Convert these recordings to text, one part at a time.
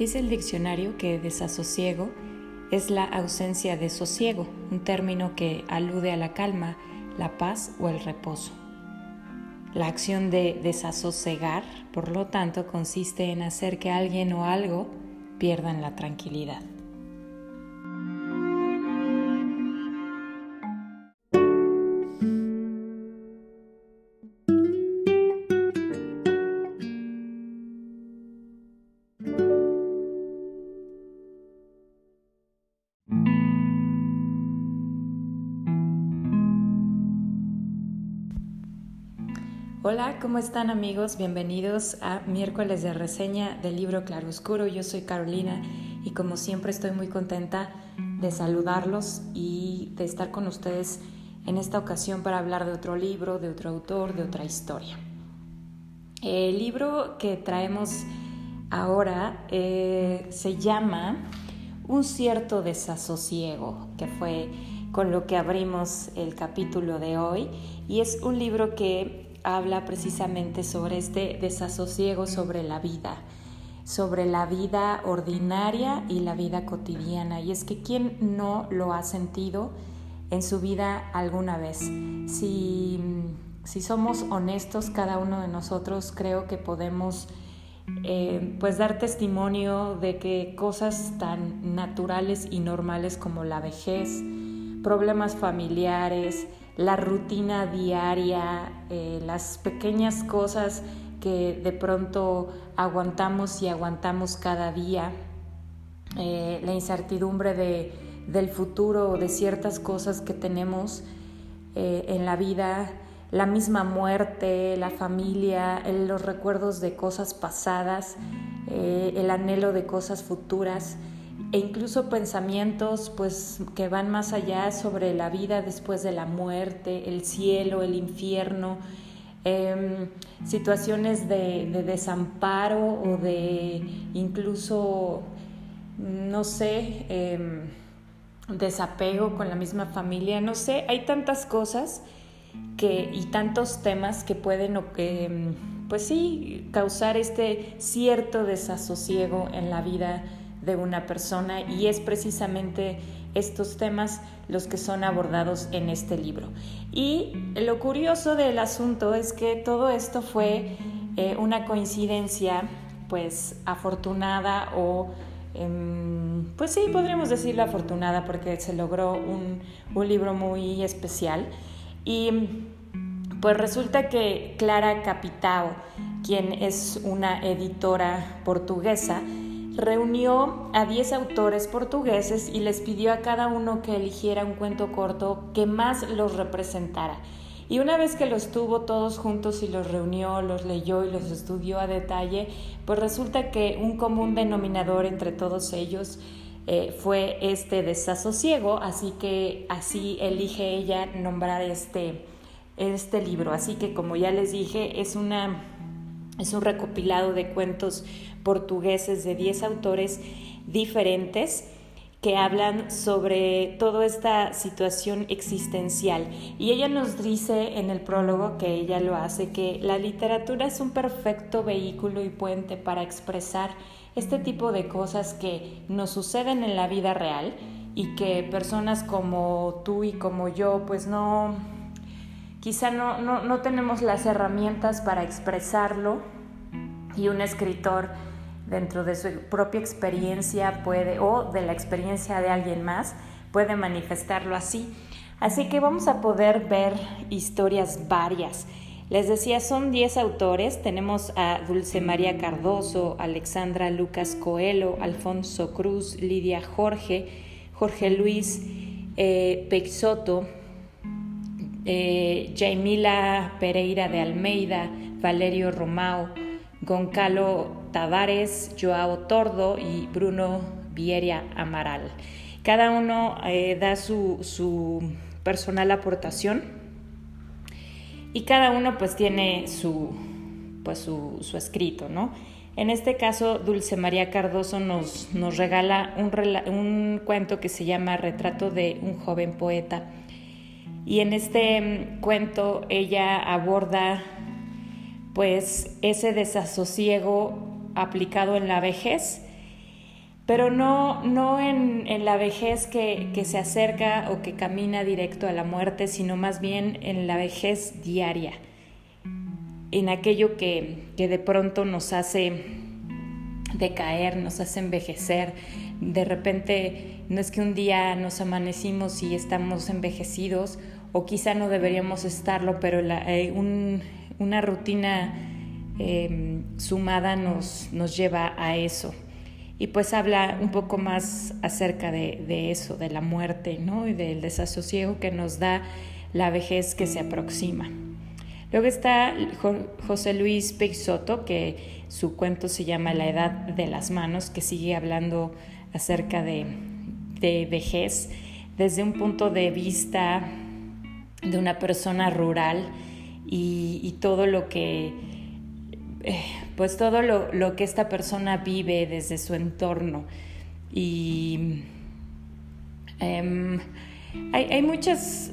Dice el diccionario que desasosiego es la ausencia de sosiego, un término que alude a la calma, la paz o el reposo. La acción de desasosegar, por lo tanto, consiste en hacer que alguien o algo pierdan la tranquilidad. Hola, ¿cómo están amigos? Bienvenidos a miércoles de reseña del libro Claroscuro. Yo soy Carolina y como siempre estoy muy contenta de saludarlos y de estar con ustedes en esta ocasión para hablar de otro libro, de otro autor, de otra historia. El libro que traemos ahora eh, se llama Un cierto desasosiego, que fue con lo que abrimos el capítulo de hoy y es un libro que habla precisamente sobre este desasosiego sobre la vida, sobre la vida ordinaria y la vida cotidiana. Y es que ¿quién no lo ha sentido en su vida alguna vez? Si, si somos honestos, cada uno de nosotros creo que podemos... Eh, pues dar testimonio de que cosas tan naturales y normales como la vejez, problemas familiares, la rutina diaria, eh, las pequeñas cosas que de pronto aguantamos y aguantamos cada día, eh, la incertidumbre de, del futuro, de ciertas cosas que tenemos eh, en la vida, la misma muerte, la familia, los recuerdos de cosas pasadas, el anhelo de cosas futuras e incluso pensamientos pues que van más allá sobre la vida después de la muerte, el cielo, el infierno, em, situaciones de, desamparo o de incluso, no sé, em, desapego con la misma familia, no sé, hay tantas cosas que, y tantos temas que pueden, em, pues sí, causar este cierto desasosiego en la vida de una persona y es precisamente estos temas los que son abordados en este libro. Y lo curioso del asunto es que todo esto fue eh, una coincidencia pues afortunada o em, pues sí, podríamos decirlo afortunada porque se logró un, un libro muy especial y pues resulta que Clara Capitao, quien es una editora portuguesa, reunió a 10 autores portugueses y les pidió a cada uno que eligiera un cuento corto que más los representara. Y una vez que los tuvo todos juntos y los reunió, los leyó y los estudió a detalle, pues resulta que un común denominador entre todos ellos eh, fue este desasosiego, así que así elige ella nombrar este, este libro. Así que como ya les dije, es una es un recopilado de cuentos portugueses de 10 autores diferentes que hablan sobre toda esta situación existencial. Y ella nos dice en el prólogo, que ella lo hace, que la literatura es un perfecto vehículo y puente para expresar este tipo de cosas que nos suceden en la vida real y que personas como tú y como yo, pues no, quizá no, no, tenemos las herramientas para expresarlo y un escritor dentro de su propia experiencia puede o de la experiencia de alguien más puede manifestarlo así. Así que vamos a poder ver historias varias. Les decía, son 10 autores. Tenemos a Dulce María Cardoso, Alexandra Lucas Coelho, Alfonso Cruz, Lidia Jorge, Jorge Luis eh, Peixoto, eh, Jaimila Pereira de Almeida, Valerio Romao, Goncalo Tavares, Joao Tordo y Bruno Vieria Amaral. Cada uno eh, da su, su, personal aportación y cada uno pues tiene su, pues, su, escrito, ¿no? En este caso, Dulce María Cardoso nos, nos regala un, un, cuento que se llama Retrato de un joven poeta. Y en este mm, cuento ella aborda pues ese desasosiego aplicado en la vejez pero no, no en, la vejez que, se acerca o que camina directo a la muerte, sino más bien en la vejez diaria, en aquello que, que de pronto nos hace decaer, nos hace envejecer. De repente no es que un día nos amanecimos y estamos envejecidos, o quizá no deberíamos estarlo, pero eh, una rutina em, sumada nos, nos lleva a eso y pues habla un poco más acerca de, eso, de la muerte ¿no? y del desasosiego que nos da la vejez que se aproxima. Luego está José Luis Peixoto, que su cuento se llama La Edad de las Manos, que sigue hablando acerca de, vejez desde un punto de vista de una persona rural y todo lo que eh, pues todo lo, que esta persona vive desde su entorno. Y em, hay, hay,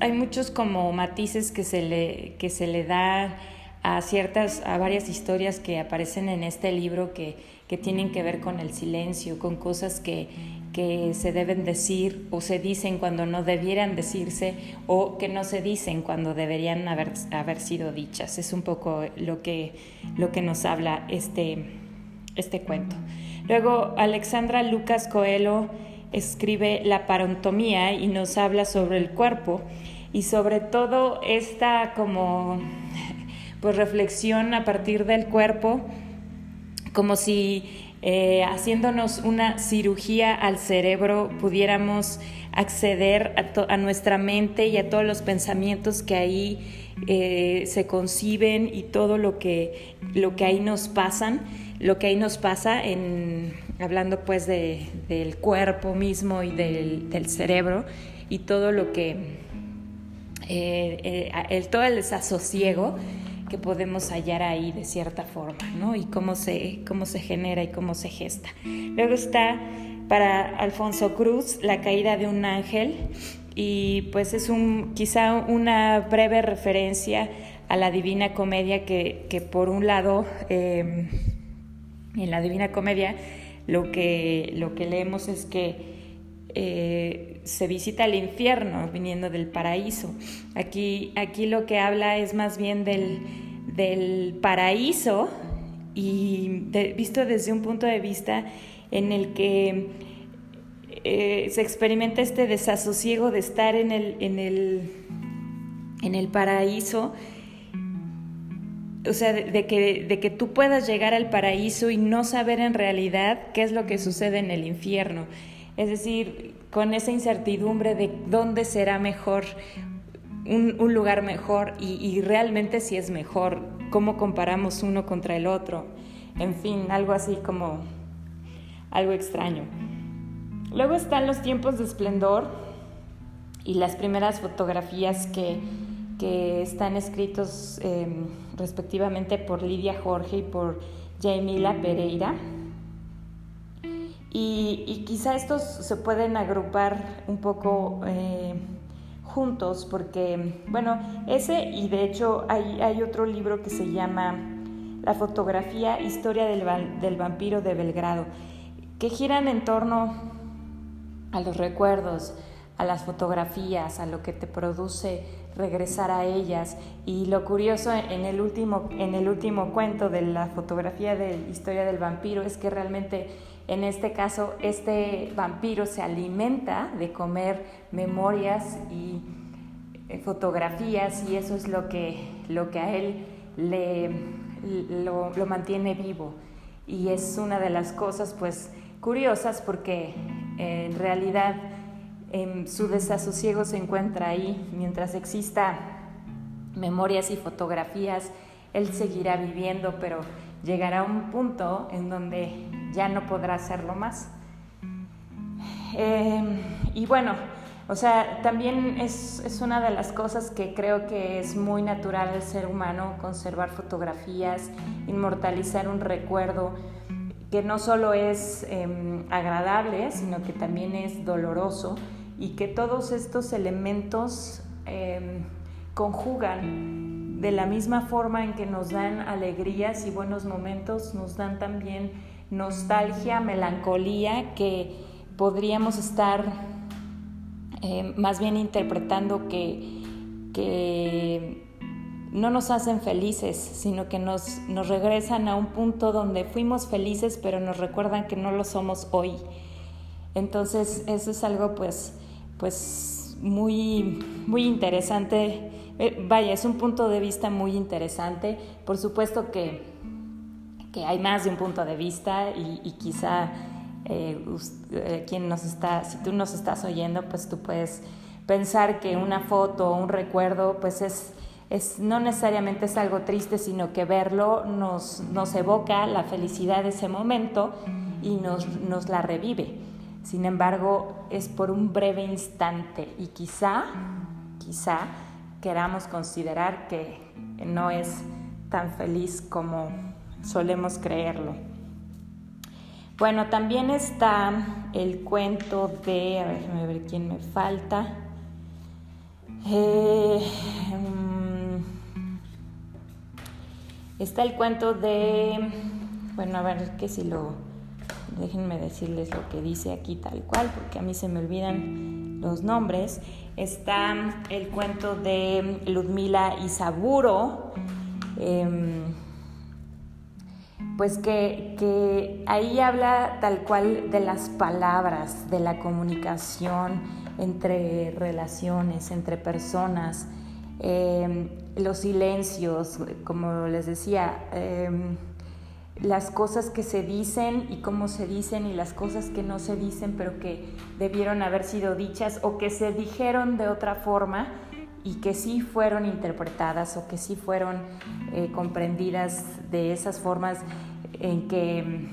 hay muchos como matices que se le, que se le da a ciertas, a varias historias que aparecen en este libro que, que tienen que ver con el silencio, con cosas que, que se deben decir o se dicen cuando no debieran decirse o que no se dicen cuando deberían haber, haber sido dichas. Es un poco lo que, lo que nos habla este, este cuento. Luego, Alexandra Lucas Coelho escribe La parontomía y nos habla sobre el cuerpo y sobre todo esta como pues reflexión a partir del cuerpo como si eh, haciéndonos una cirugía al cerebro, pudiéramos acceder a, nuestra mente y a todos los pensamientos que ahí eh, se conciben y todo lo que, lo que ahí nos pasan, lo que ahí nos pasa en, hablando pues del cuerpo mismo y del, cerebro y todo lo que, eh, el, todo el desasosiego podemos hallar ahí de cierta forma, ¿no? Y cómo se, cómo se genera y cómo se gesta. Luego está para Alfonso Cruz La caída de un ángel y pues es un, quizá una breve referencia a la Divina Comedia que, que por un lado em, en la Divina Comedia lo que, lo que leemos es que eh, se visita el infierno viniendo del paraíso. Aquí, aquí lo que habla es más bien del, del paraíso y visto desde un punto de vista en el que eh, se experimenta este desasosiego de estar en el, en el, en el paraíso, o sea, de, que, de que tú puedas llegar al paraíso y no saber en realidad qué es lo que sucede en el infierno. Es decir, con esa incertidumbre de dónde será mejor un, lugar mejor y, realmente si es mejor, cómo comparamos uno contra el otro, en fin, algo así como algo extraño. Luego están los tiempos de esplendor y las primeras fotografías que, que están escritos em, respectivamente por Lidia Jorge y por Jamila Pereira. Y, quizá estos se pueden agrupar un poco eh, juntos porque, bueno, ese y de hecho hay, hay otro libro que se llama La fotografía, historia del, del vampiro de Belgrado, que giran en torno a los recuerdos, a las fotografías, a lo que te produce regresar a ellas. Y lo curioso en el último, en el último cuento de la fotografía de historia del vampiro es que realmente en este caso, este vampiro se alimenta de comer memorias y eh, fotografías y eso es lo que, lo que a él lo, mantiene vivo. Y es una de las cosas pues curiosas porque en realidad su desasosiego se encuentra ahí. Mientras exista memorias y fotografías, él seguirá viviendo, pero llegará un punto en donde ya no podrá hacerlo más. Em, y bueno, o sea, también es, es, una de las cosas que creo que es muy natural al ser humano, conservar fotografías, inmortalizar un recuerdo que no solo es em, agradable, sino que también es doloroso y que todos estos elementos em, conjugan de la misma forma en que nos dan alegrías y buenos momentos, nos dan también nostalgia, melancolía, que podríamos estar eh, más bien interpretando que, que no nos hacen felices, sino que nos, nos regresan a un punto donde fuimos felices, pero nos recuerdan que no lo somos hoy. Entonces, eso es algo pues, pues muy, muy interesante. Eh, vaya, es un punto de vista muy interesante. Por supuesto que, que hay más de un punto de vista y, quizá eh, eh, quien nos está, si tú nos estás oyendo, pues tú puedes pensar que una foto o un recuerdo, pues es no necesariamente es algo triste, sino que verlo nos, nos evoca la felicidad de ese momento y nos, nos la revive. Sin embargo, es por un breve instante y quizá, quizá queramos considerar que no es tan feliz como solemos creerlo. Bueno, también está el cuento de, a ver, a ver quién me falta. Eh, Está el cuento de, bueno, a ver que si lo, déjenme decirles lo que dice aquí tal cual, porque a mí se me olvidan los nombres. Está el cuento de Ludmila Isaburo, em, pues que, que ahí habla tal cual de las palabras, de la comunicación entre relaciones, entre personas. Em, los silencios, como les decía, em, las cosas que se dicen y cómo se dicen y las cosas que no se dicen pero que debieron haber sido dichas o que se dijeron de otra forma y que sí fueron interpretadas o que sí fueron eh, comprendidas de esas formas en que em,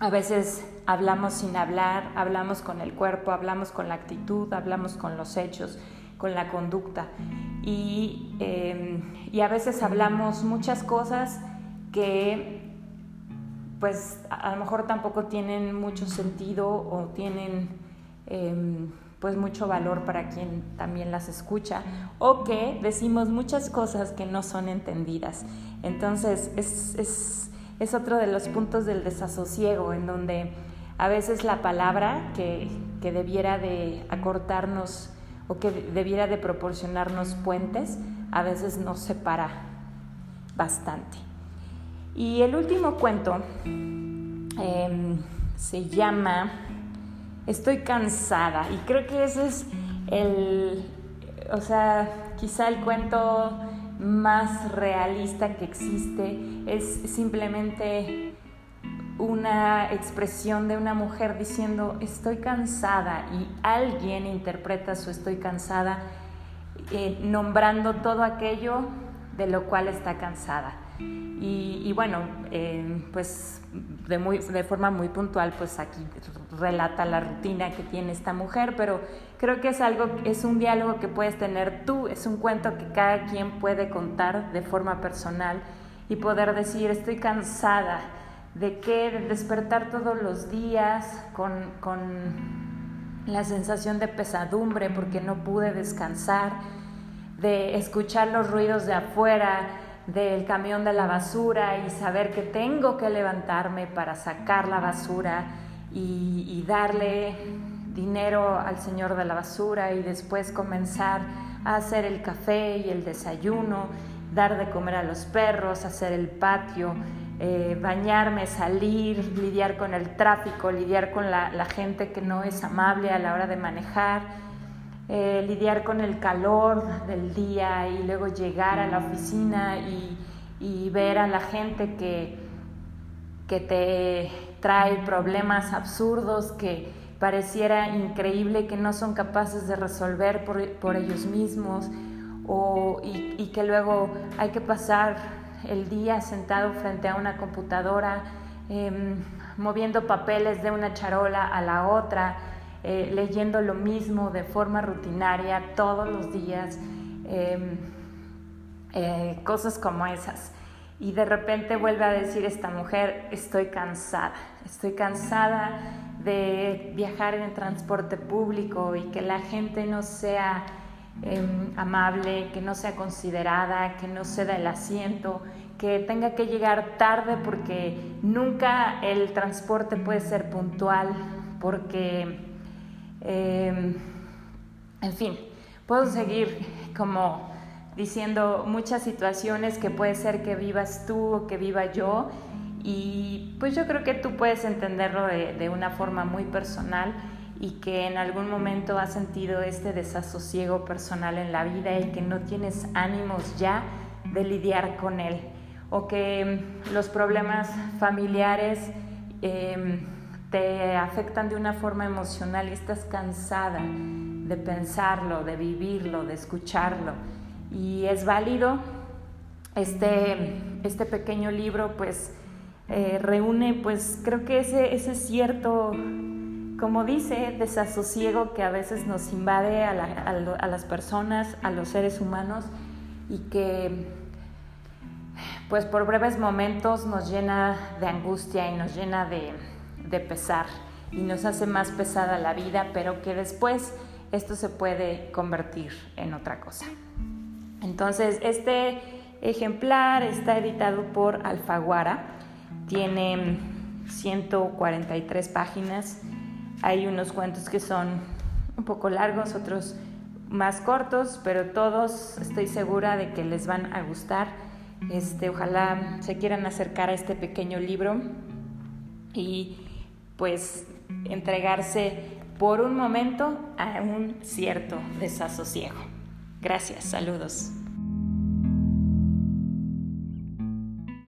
a veces hablamos sin hablar, hablamos con el cuerpo, hablamos con la actitud, hablamos con los hechos con la conducta. Em, y, a veces hablamos muchas cosas que pues a lo mejor tampoco tienen mucho sentido o tienen em, pues mucho valor para quien también las escucha o que decimos muchas cosas que no son entendidas. Entonces es, es, es otro de los puntos del desasosiego en donde a veces la palabra que, que debiera de acortarnos o que debiera de proporcionarnos puentes, a veces nos separa bastante. Y el último cuento em, se llama Estoy cansada y creo que ese es el, o sea, quizá el cuento más realista que existe, es simplemente una expresión de una mujer diciendo estoy cansada y alguien interpreta su estoy cansada eh, nombrando todo aquello de lo cual está cansada. Y, bueno, eh, pues de, muy, de forma muy puntual, pues aquí relata la rutina que tiene esta mujer, pero creo que es algo, es un diálogo que puedes tener tú, es un cuento que cada quien puede contar de forma personal y poder decir estoy cansada de que despertar todos los días con, la sensación de pesadumbre porque no pude descansar, de escuchar los ruidos de afuera, del camión de la basura y saber que tengo que levantarme para sacar la basura y, darle dinero al señor de la basura y después comenzar a hacer el café y el desayuno, dar de comer a los perros, hacer el patio, eh, bañarme, salir, lidiar con el tráfico, lidiar con la, gente que no es amable a la hora de manejar, eh, lidiar con el calor del día y luego llegar a la oficina y, ver a la gente que, que te trae problemas absurdos que pareciera increíble que no son capaces de resolver por, ellos mismos o, y, y que luego hay que pasar el día sentado frente a una computadora, em, moviendo papeles de una charola a la otra, eh, leyendo lo mismo de forma rutinaria todos los días, em, eh, cosas como esas. Y de repente vuelve a decir esta mujer, estoy cansada, estoy cansada de viajar en el transporte público y que la gente no sea Em, amable, que no sea considerada, que no ceda el asiento, que tenga que llegar tarde porque nunca el transporte puede ser puntual, porque, em, en fin, puedo seguir como diciendo muchas situaciones que puede ser que vivas tú o que viva yo. Y pues yo creo que tú puedes entenderlo de, de una forma muy personal y que en algún momento has sentido este desasosiego personal en la vida y que no tienes ánimos ya de lidiar con él. O que los problemas familiares em, te afectan de una forma emocional y estás cansada de pensarlo, de vivirlo, de escucharlo. Y es válido. Este, este pequeño libro pues eh, reúne pues creo que ese, ese cierto como dice, desasosiego que a veces nos invade a, las personas, a los seres humanos y que pues por breves momentos nos llena de angustia y nos llena de, de pesar y nos hace más pesada la vida, pero que después esto se puede convertir en otra cosa. Entonces, este ejemplar está editado por Alfaguara, tiene 143 páginas hay unos cuentos que son un poco largos, otros más cortos, pero todos estoy segura de que les van a gustar. Este, ojalá se quieran acercar a este pequeño libro y pues entregarse por un momento a un cierto desasosiego. Gracias, saludos.